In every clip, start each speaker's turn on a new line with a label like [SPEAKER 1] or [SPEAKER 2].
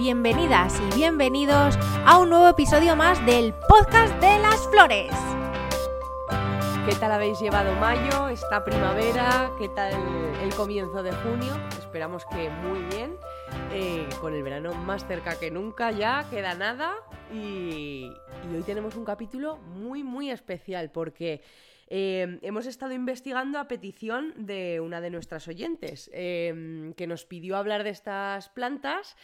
[SPEAKER 1] bienvenidas y bienvenidos a un nuevo episodio más del podcast de las flores.
[SPEAKER 2] ¿Qué tal habéis llevado mayo, esta primavera? ¿Qué tal el comienzo de junio? Esperamos que muy bien. Eh, con el verano más cerca que nunca ya, queda nada. Y, hoy tenemos un capítulo muy, muy especial porque eh, hemos estado investigando a petición de una de nuestras oyentes eh, que nos pidió hablar de estas plantas.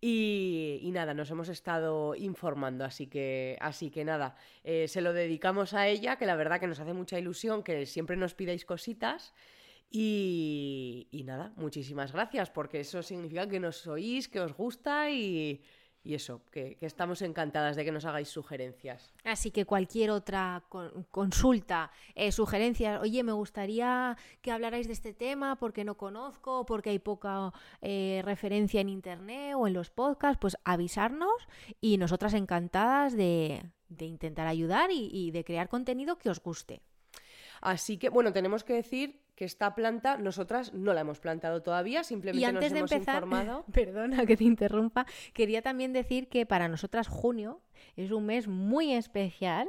[SPEAKER 2] Y, nada, nos hemos estado informando, así que, así que nada, eh, se lo dedicamos a ella, que la verdad que nos hace mucha ilusión, que siempre nos pidáis cositas. Y, y nada, muchísimas gracias, porque eso significa que nos oís, que os gusta y, y eso, que, estamos encantadas de que nos hagáis sugerencias.
[SPEAKER 1] Así que cualquier otra consulta, eh, sugerencias, oye, me gustaría que hablarais de este tema porque no conozco, porque hay poca eh, referencia en internet o en los podcasts, pues avisarnos y nosotras encantadas de, intentar ayudar y de crear contenido que os guste.
[SPEAKER 2] Así que, bueno, tenemos que decir que esta planta nosotras no la hemos plantado todavía, simplemente nos hemos informado.
[SPEAKER 1] Perdona que te interrumpa, quería también decir que para nosotras junio es un mes muy especial,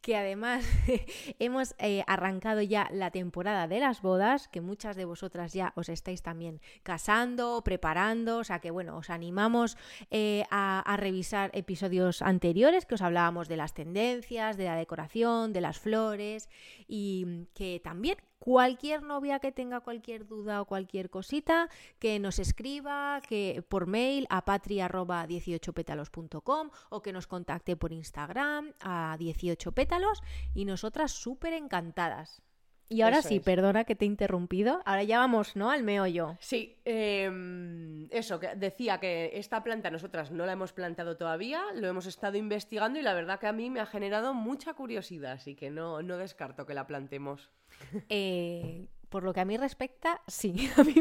[SPEAKER 1] que además hemos eh, arrancado ya la temporada de las bodas, que muchas de vosotras ya os estáis también casando, preparando, o sea que bueno, os animamos eh, a, a revisar episodios anteriores que os hablábamos de las tendencias, de la decoración, de las flores y que también cualquier novia que tenga cualquier duda o cualquier cosita, que nos escriba que por mail a patria18pétalos.com o que nos contacte por Instagram a 18 pétalos y nosotras súper encantadas. Y ahora sí, perdona que te he interrumpido. Ahora ya vamos, ¿no? Al meollo.
[SPEAKER 2] Sí, em, eso, que decía que esta planta nosotras no la hemos plantado todavía, lo hemos estado investigando y la verdad que a mí me ha generado mucha curiosidad, así que no, no descarto que la plantemos.
[SPEAKER 1] Eh, por lo que a mí respecta, sí, a mí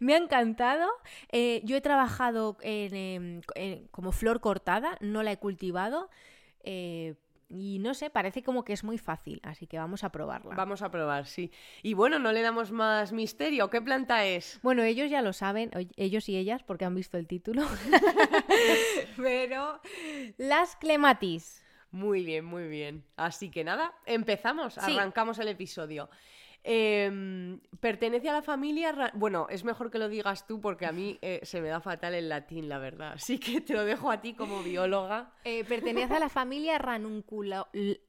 [SPEAKER 1] me, ha encantado. Eh, yo he trabajado em, como flor cortada, no la he cultivado. Eh, y no sé, parece como que es muy fácil, así que vamos a probarla.
[SPEAKER 2] Vamos a probar, sí. Y bueno, no le damos más misterio. ¿Qué planta es?
[SPEAKER 1] Bueno, ellos ya lo saben, ellos y ellas, porque han visto el título. Pero las clematis.
[SPEAKER 2] Muy bien, muy bien. Así que nada, empezamos, arrancamos el episodio. Em, pertenece a la familia. Bueno, es mejor que lo digas tú porque a mí eh, se me da fatal el latín, la verdad. Así que te lo dejo a ti como bióloga.
[SPEAKER 1] Eh, pertenece a la familia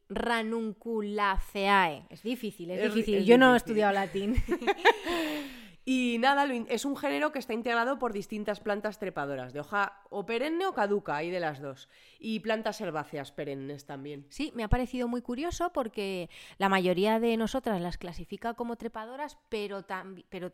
[SPEAKER 1] Ranunculaceae. Es difícil, es, difícil. Yo no he estudiado latín.
[SPEAKER 2] Y nada, es un género que está integrado por distintas plantas trepadoras, de hoja o perenne o caduca, hay de las dos. Y plantas herbáceas perennes también.
[SPEAKER 1] Sí, me ha parecido muy curioso porque la mayoría de nosotras las clasifica como trepadoras, pero, pero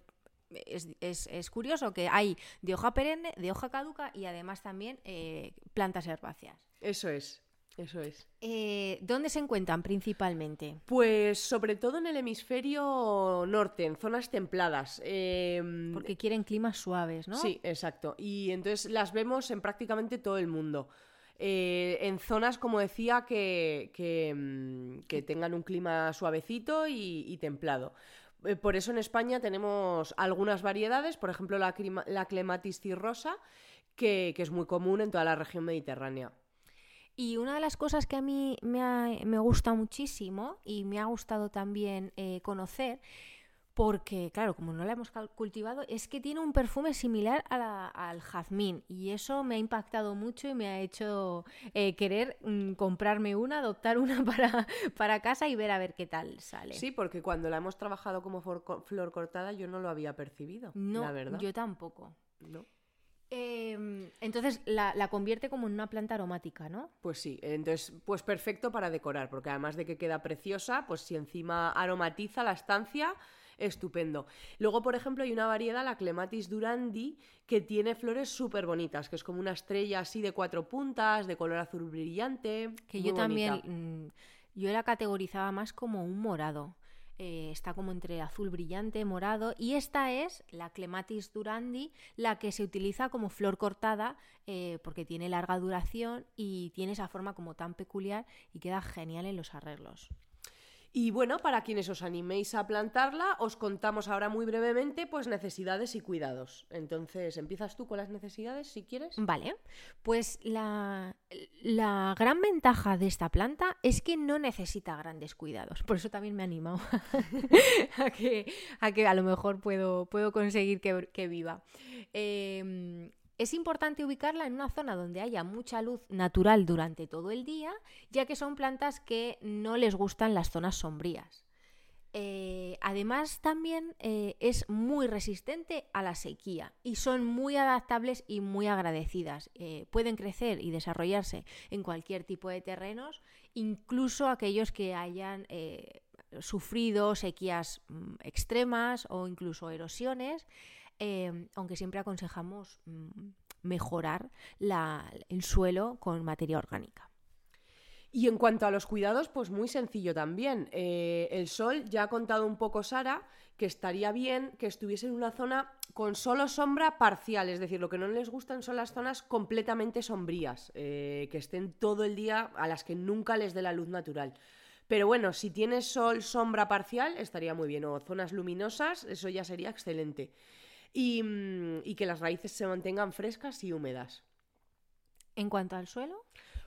[SPEAKER 1] es, curioso que hay de hoja perenne, de hoja caduca y además también eh, plantas herbáceas.
[SPEAKER 2] Eso es. Eso es.
[SPEAKER 1] Eh, ¿Dónde se encuentran principalmente?
[SPEAKER 2] Pues sobre todo en el hemisferio norte, en zonas templadas. Em,
[SPEAKER 1] Porque quieren climas suaves, ¿no?
[SPEAKER 2] Sí, exacto. Y entonces las vemos en prácticamente todo el mundo. Eh, en zonas, como decía, que, que, mm, tengan un clima suavecito y, templado. Eh, por eso en España tenemos algunas variedades, por ejemplo la, la clematis cirrosa, que es muy común en toda la región mediterránea.
[SPEAKER 1] Y una de las cosas que a mí me, me gusta muchísimo y me ha gustado también eh, conocer, porque claro, como no la hemos cultivado, es que tiene un perfume similar al jazmín y eso me ha impactado mucho y me ha hecho eh, querer mm, comprarme una, adoptar una para, para casa y ver a ver qué tal sale.
[SPEAKER 2] Sí, porque cuando la hemos trabajado como flor cortada yo no lo había percibido,
[SPEAKER 1] no,
[SPEAKER 2] la verdad.
[SPEAKER 1] Yo tampoco. No. Em, entonces la, convierte como en una planta aromática, ¿no?
[SPEAKER 2] Pues sí, entonces, pues perfecto para decorar, porque además de que queda preciosa, pues si encima aromatiza la estancia, estupendo. Luego, por ejemplo, hay una variedad, la Clematis durandi, que tiene flores súper bonitas, que es como una estrella así de cuatro puntas, de color azul brillante.
[SPEAKER 1] Que yo también, mm, yo la categorizaba más como un morado. Eh, está como entre azul brillante, morado, y esta es la Clematis durandi, la que se utiliza como flor cortada eh, porque tiene larga duración y tiene esa forma como tan peculiar y queda genial en los arreglos.
[SPEAKER 2] Y bueno, para quienes os animéis a plantarla, os contamos ahora muy brevemente pues necesidades y cuidados. Entonces, empiezas tú con las necesidades si quieres.
[SPEAKER 1] Vale, pues la, la gran ventaja de esta planta es que no necesita grandes cuidados. Por eso también me he animado a, que, a que a lo mejor puedo, puedo conseguir que, viva. Eh, es importante ubicarla en una zona donde haya mucha luz natural durante todo el día, ya que son plantas que no les gustan las zonas sombrías. Eh, además, también eh, es muy resistente a la sequía y son muy adaptables y muy agradecidas. Eh, pueden crecer y desarrollarse en cualquier tipo de terrenos, incluso aquellos que hayan sufrido sequías mm, extremas o incluso erosiones. Em, aunque siempre aconsejamos mm, mejorar el suelo con materia orgánica.
[SPEAKER 2] Y en cuanto a los cuidados, pues muy sencillo también. Eh, el sol, ya ha contado un poco Sara, que estaría bien que estuviese en una zona con solo sombra parcial, es decir, lo que no les gustan son las zonas completamente sombrías, eh, que estén todo el día a las que nunca les dé la luz natural. Pero bueno, si tienes sol, sombra parcial, estaría muy bien, o zonas luminosas, eso ya sería excelente. Mm, y, que las raíces se mantengan frescas y húmedas.
[SPEAKER 1] En cuanto al suelo,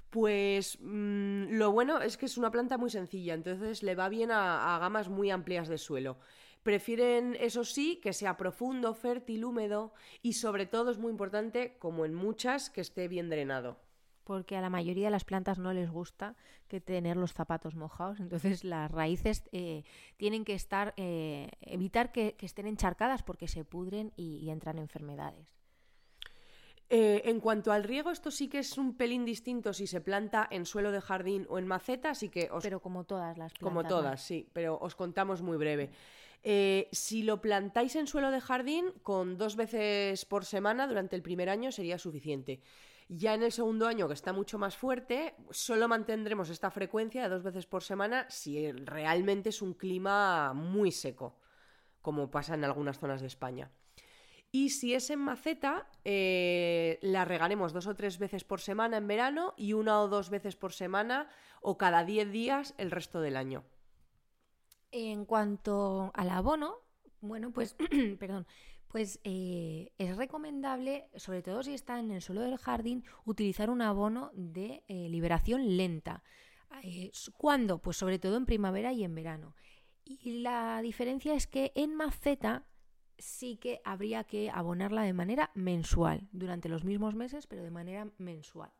[SPEAKER 2] pues mm, lo bueno es que es una planta muy sencilla, entonces le va bien a, gamas muy amplias de suelo. Prefieren, eso sí, que sea profundo, fértil, húmedo y sobre todo es muy importante, como en muchas, que esté bien drenado
[SPEAKER 1] porque a la mayoría de las plantas no les gusta que tener los zapatos mojados, entonces las raíces eh, tienen que estar, eh, evitar que, estén encharcadas porque se pudren y, entran enfermedades.
[SPEAKER 2] Eh, en cuanto al riego, esto sí que es un pelín distinto si se planta en suelo de jardín o en maceta, así que
[SPEAKER 1] Pero como todas las plantas.
[SPEAKER 2] Como todas, sí, pero os contamos muy breve. Si lo plantáis en suelo de jardín, con dos veces por semana durante el primer año sería suficiente. Ya en el segundo año, que está mucho más fuerte, solo mantendremos esta frecuencia de dos veces por semana si realmente es un clima muy seco, como pasa en algunas zonas de España. Y si es en maceta, eh, la regaremos dos o tres veces por semana en verano y una o dos veces por semana o cada diez días el resto del año.
[SPEAKER 1] En cuanto al abono, bueno, pues, perdón, pues eh, es recomendable, sobre todo si está en el suelo del jardín, utilizar un abono de eh, liberación lenta. Eh, ¿Cuándo? Pues sobre todo en primavera y en verano. Y la diferencia es que en maceta sí que habría que abonarla de manera mensual, durante los mismos meses, pero de manera mensual.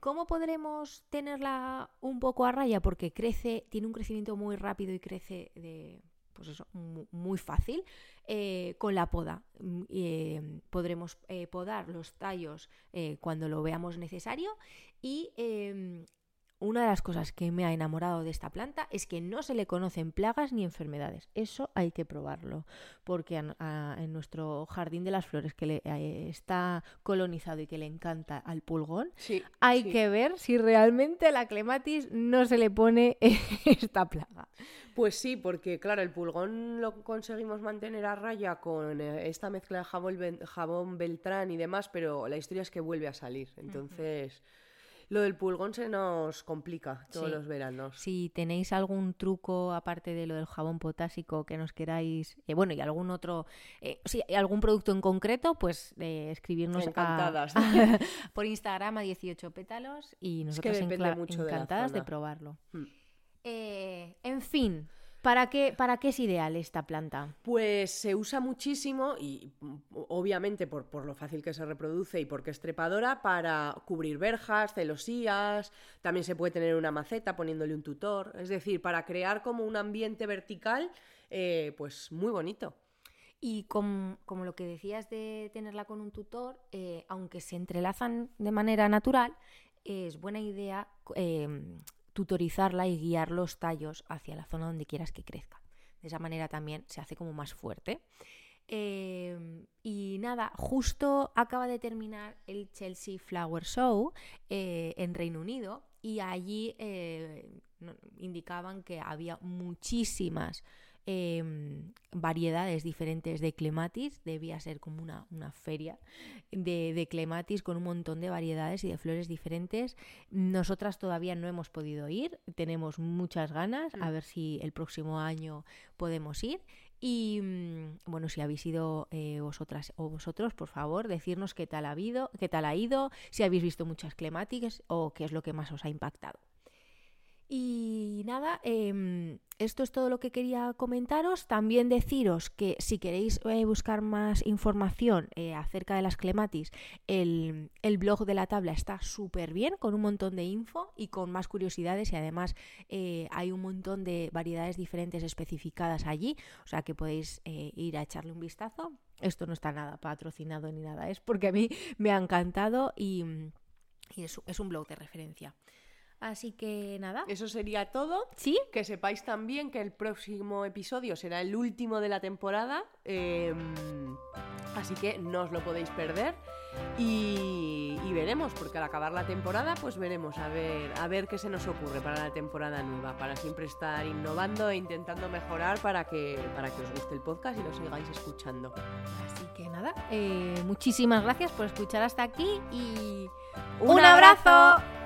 [SPEAKER 1] ¿Cómo podremos tenerla un poco a raya? Porque crece, tiene un crecimiento muy rápido y crece de, pues eso, muy fácil. Eh, con la poda. Mm, eh, podremos eh, podar los tallos cuando lo veamos necesario y em, una de las cosas que me ha enamorado de esta planta es que no se le conocen plagas ni enfermedades. Eso hay que probarlo, porque en nuestro jardín de las flores que le, está colonizado y que le encanta al pulgón, hay que ver si realmente la clematis no se le pone esta plaga.
[SPEAKER 2] Pues sí, porque claro, el pulgón lo conseguimos mantener a raya con eh, esta mezcla de jabón, jabón Beltrán y demás, pero la historia es que vuelve a salir. Entonces... Lo del pulgón se nos complica todos los veranos.
[SPEAKER 1] Si tenéis algún truco aparte de lo del jabón potásico que nos queráis, eh, bueno, y algún otro, eh, si hay algún producto en concreto, pues eh, escribirnos
[SPEAKER 2] encantadas.
[SPEAKER 1] por Instagram a 18 pétalos y nosotros encantadas de, probarlo. Hmm. en fin, ¿Para qué, ¿Para qué es ideal esta planta?
[SPEAKER 2] Pues se usa muchísimo y obviamente por, por, lo fácil que se reproduce y porque es trepadora para cubrir verjas, celosías, también se puede tener una maceta poniéndole un tutor, es decir, para crear como un ambiente vertical, eh, pues muy bonito.
[SPEAKER 1] Y como, lo que decías de tenerla con un tutor, eh, aunque se entrelazan de manera natural, es buena idea eh, tutorizarla y guiar los tallos hacia la zona donde quieras que crezca. De esa manera también se hace como más fuerte. Em, y nada, justo acaba de terminar el Chelsea Flower Show eh, en Reino Unido y allí eh, indicaban que había muchísimas em, variedades diferentes de clematis. Debía ser como una, una feria de, de, clematis con un montón de variedades y de flores diferentes. Nosotras todavía no hemos podido ir, tenemos muchas ganas, a ver si el próximo año podemos ir. Y mm, bueno, si habéis ido eh, vosotras o vosotros, por favor, decirnos qué tal ha habido, qué tal ha ido, si habéis visto muchas clemáticas o qué es lo que más os ha impactado. Y nada, em, esto es todo lo que quería comentaros. También deciros que si queréis eh, buscar más información eh, acerca de las clematis, el, blog de la tabla está súper bien, con un montón de info y con más curiosidades y además eh, hay un montón de variedades diferentes especificadas allí, o sea que podéis ir a echarle un vistazo. Esto no está nada patrocinado ni nada, es porque a mí me ha encantado y, es un blog de referencia. Así que nada.
[SPEAKER 2] Eso sería todo.
[SPEAKER 1] Sí.
[SPEAKER 2] Que sepáis también que el próximo episodio será el último de la temporada. Eh, así que no os lo podéis perder. Y, y, veremos, porque al acabar la temporada, pues veremos a ver, a ver qué se nos ocurre para la temporada nueva, para siempre estar innovando e intentando mejorar para que, para que os guste el podcast y lo sigáis escuchando.
[SPEAKER 1] Así que nada, eh, muchísimas gracias por escuchar hasta aquí y un, ¡Un abrazo! abrazo.